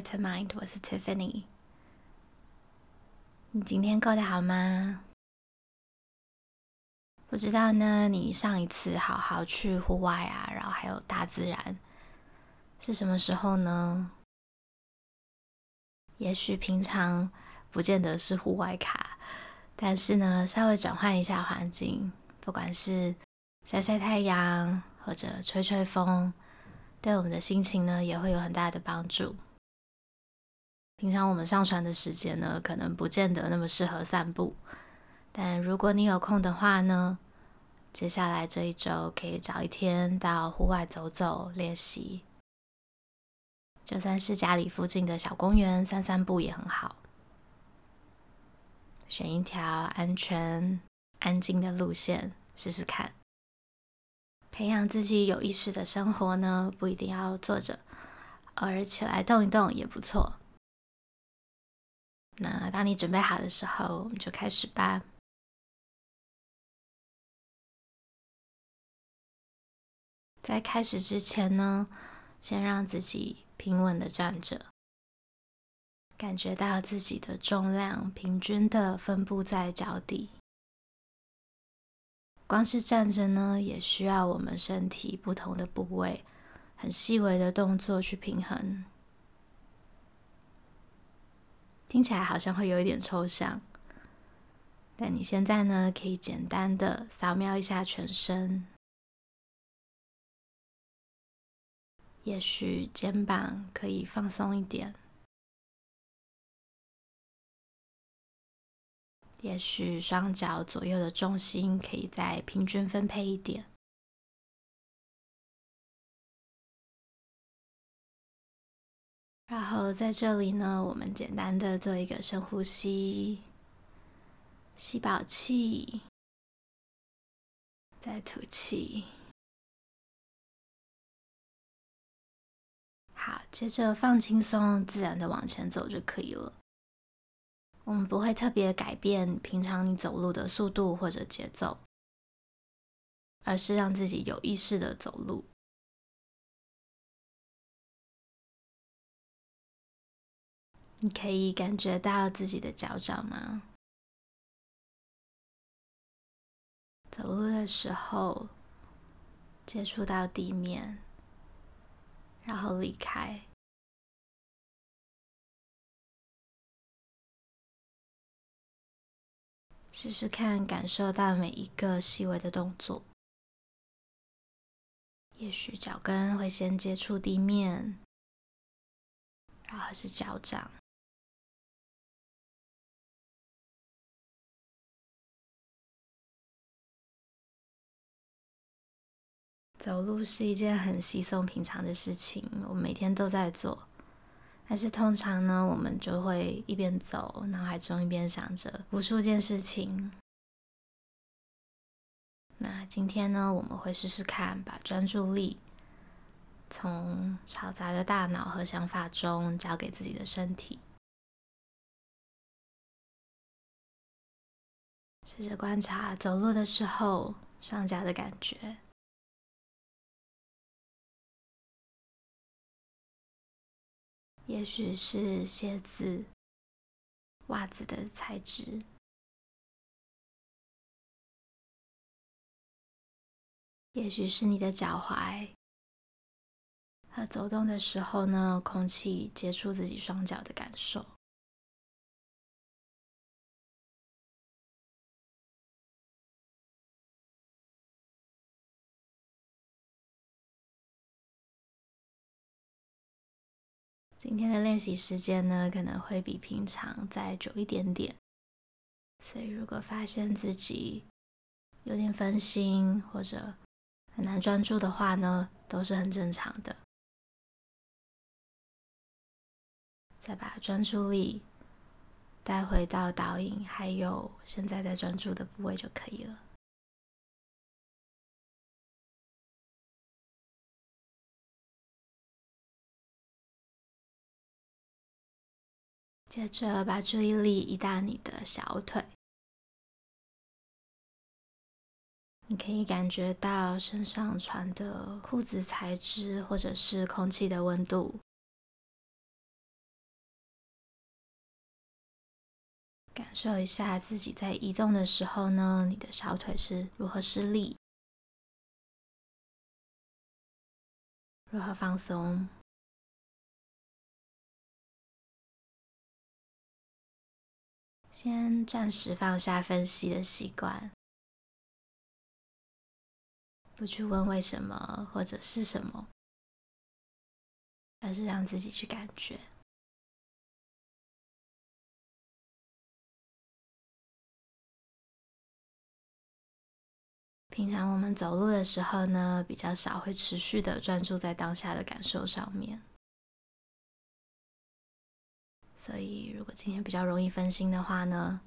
Better Mind，我是 Tiffany。你今天过得好吗？不知道呢，你上一次好好去户外啊，然后还有大自然，是什么时候呢？也许平常不见得是户外卡，但是呢，稍微转换一下环境，不管是晒晒太阳或者吹吹风，对我们的心情呢，也会有很大的帮助。平常我们上传的时间呢，可能不见得那么适合散步。但如果你有空的话呢，接下来这一周可以找一天到户外走走练习，就算是家里附近的小公园散散步也很好。选一条安全、安静的路线试试看。培养自己有意识的生活呢，不一定要坐着，偶尔起来动一动也不错。那当你准备好的时候，我们就开始吧。在开始之前呢，先让自己平稳的站着，感觉到自己的重量平均的分布在脚底。光是站着呢，也需要我们身体不同的部位，很细微的动作去平衡。听起来好像会有一点抽象，但你现在呢，可以简单的扫描一下全身，也许肩膀可以放松一点，也许双脚左右的重心可以再平均分配一点。然后在这里呢，我们简单的做一个深呼吸，吸饱气，再吐气。好，接着放轻松，自然的往前走就可以了。我们不会特别改变平常你走路的速度或者节奏，而是让自己有意识的走路。你可以感觉到自己的脚掌吗？走路的时候接触到地面，然后离开。试试看，感受到每一个细微的动作。也许脚跟会先接触地面，然后是脚掌。走路是一件很稀松平常的事情，我每天都在做。但是通常呢，我们就会一边走，脑海中一边想着无数件事情。那今天呢，我们会试试看，把专注力从嘈杂的大脑和想法中交给自己的身体，试着观察走路的时候上脚的感觉。也许是鞋子、袜子的材质，也许是你的脚踝和走动的时候呢，空气接触自己双脚的感受。今天的练习时间呢，可能会比平常再久一点点，所以如果发现自己有点分心或者很难专注的话呢，都是很正常的。再把专注力带回到导引，还有现在在专注的部位就可以了。接着把注意力移到你的小腿。你可以感觉到身上穿的裤子材质或者是空气的温度。感受一下自己在移动的时候呢你的小腿是如何施力如何放松。先暂时放下分析的习惯，不去问为什么或者是什么，而是让自己去感觉。平常我们走路的时候呢，比较少会持续的专注在当下的感受上面。所以，如果今天比较容易分心的话呢，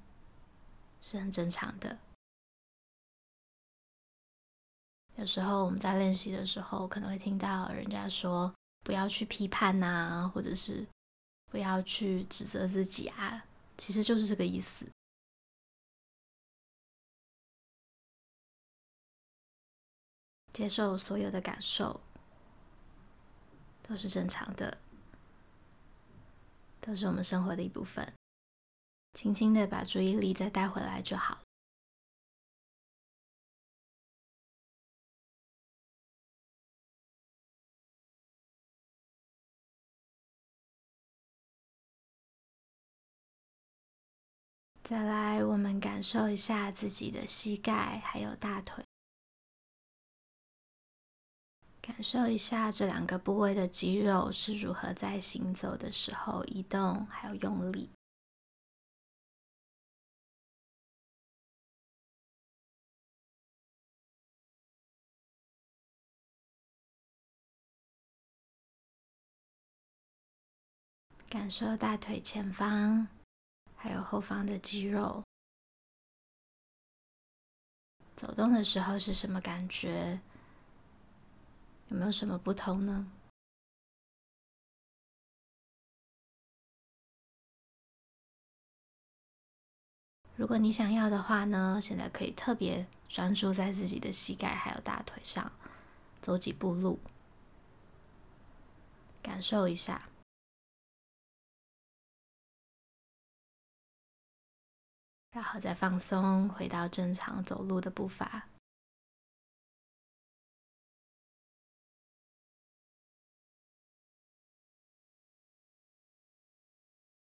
是很正常的。有时候我们在练习的时候，可能会听到人家说不要去批判呐，或者是不要去指责自己啊，其实就是这个意思。接受所有的感受，都是正常的。都是我们生活的一部分，轻轻的把注意力再带回来就好。再来，我们感受一下自己的膝盖还有大腿。感受一下这两个部位的肌肉是如何在行走的时候移动，还有用力。感受大腿前方还有后方的肌肉，走动的时候是什么感觉？有没有什么不同呢？如果你想要的话呢，现在可以特别专注在自己的膝盖还有大腿上，走几步路，感受一下，然后再放松，回到正常走路的步伐。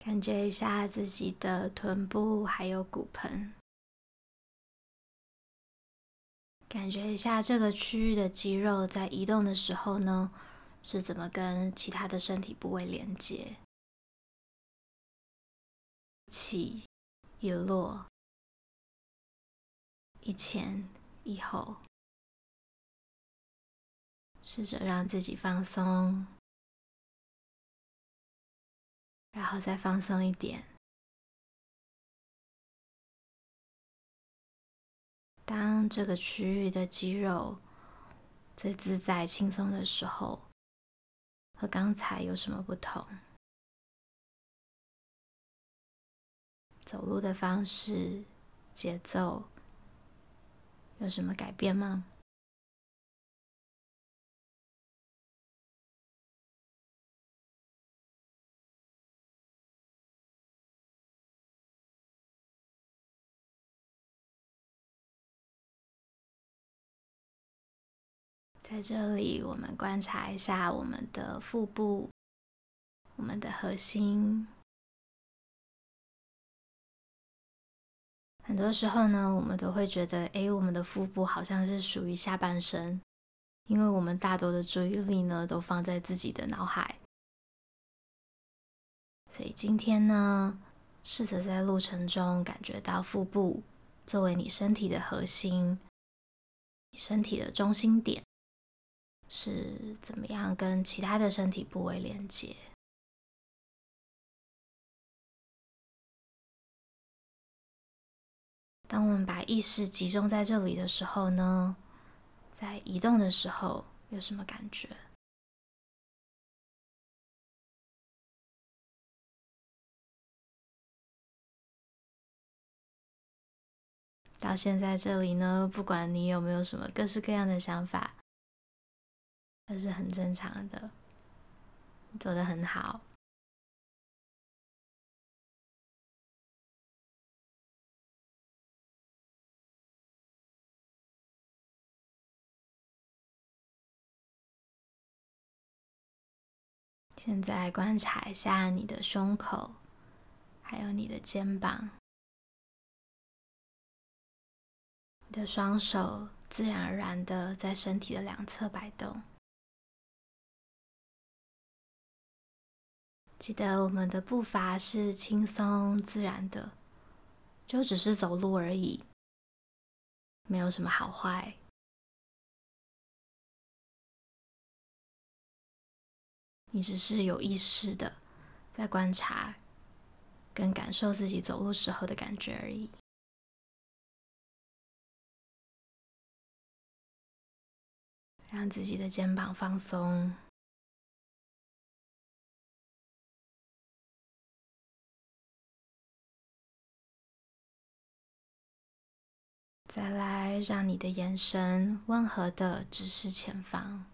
感觉一下自己的臀部还有骨盆，感觉一下这个区域的肌肉在移动的时候呢，是怎么跟其他的身体部位连接？起，一落，一前一后，试着让自己放松。然后再放松一点。当这个区域的肌肉最自在、轻松的时候，和刚才有什么不同？走路的方式、节奏有什么改变吗？在这里，我们观察一下我们的腹部，我们的核心。很多时候呢，我们都会觉得，哎，我们的腹部好像是属于下半身，因为我们大多的注意力呢，都放在自己的脑海。所以今天呢，试着在路程中感觉到腹部作为你身体的核心，身体的中心点。是怎么样跟其他的身体部位连接？当我们把意识集中在这里的时候呢，在移动的时候有什么感觉？到现在这里呢，不管你有没有什么各式各样的想法。这是很正常的，做的很好。现在观察一下你的胸口，还有你的肩膀，你的双手自然而然的在身体的两侧摆动。记得我们的步伐是轻松自然的，就只是走路而已，没有什么好坏。你只是有意识的在观察跟感受自己走路时候的感觉而已。让自己的肩膀放松，再来让你的眼神温和的直视前方。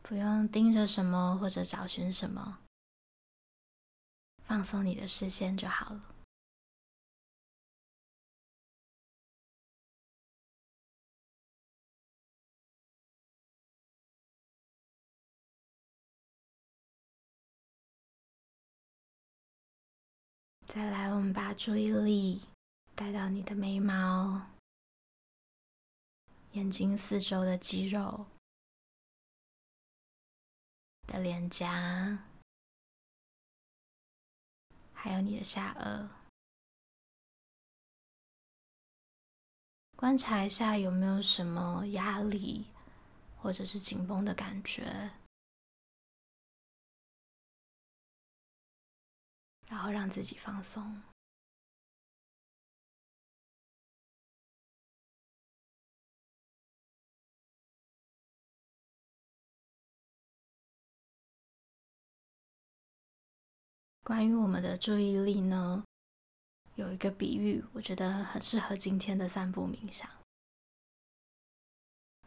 不用盯着什么或者找寻什么，放松你的视线就好了。再来，我们把注意力带到你的眉毛、眼睛四周的肌肉。的脸颊，还有你的下颚，观察一下有没有什么压力或者是紧绷的感觉，然后让自己放松。关于我们的注意力呢，有一个比喻，我觉得很适合今天的散步冥想。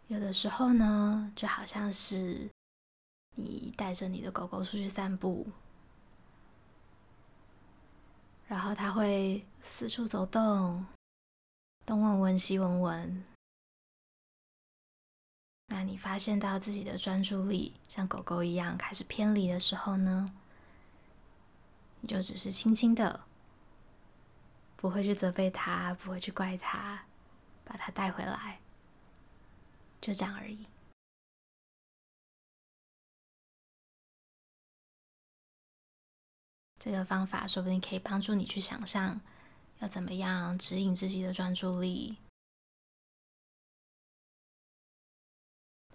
有的时候呢，就好像是你带着你的狗狗出去散步，然后它会四处走动，东闻闻西闻闻。那你发现到自己的专注力像狗狗一样开始偏离的时候呢，你就只是轻轻的，不会去责备他，不会去怪他，把他带回来，就这样而已。这个方法说不定可以帮助你去想象，要怎么样指引自己的专注力。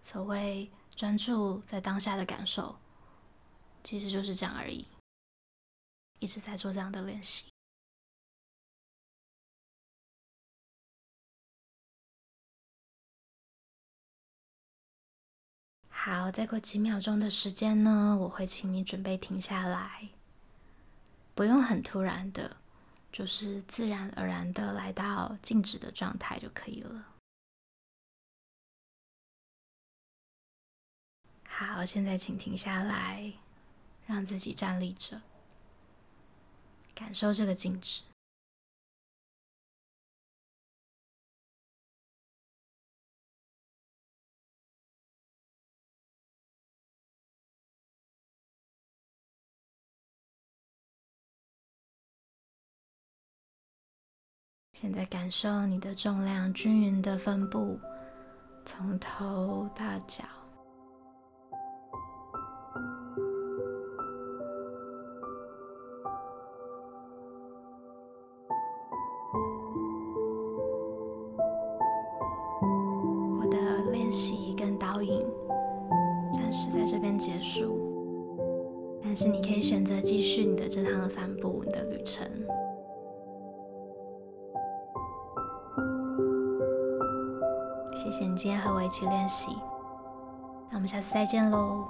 所谓专注在当下的感受，其实就是这样而已。一直在做这样的练习。好，再过几秒钟的时间呢，我会请你准备停下来，不用很突然的，就是自然而然的来到静止的状态就可以了。好，现在请停下来，让自己站立着。感受这个静止。现在感受你的重量均匀的分布，从头到脚。我的练习跟导引暂时在这边结束，但是你可以选择继续你的这趟散步，你的旅程。谢谢你今天和我一起练习，那我们下次再见喽。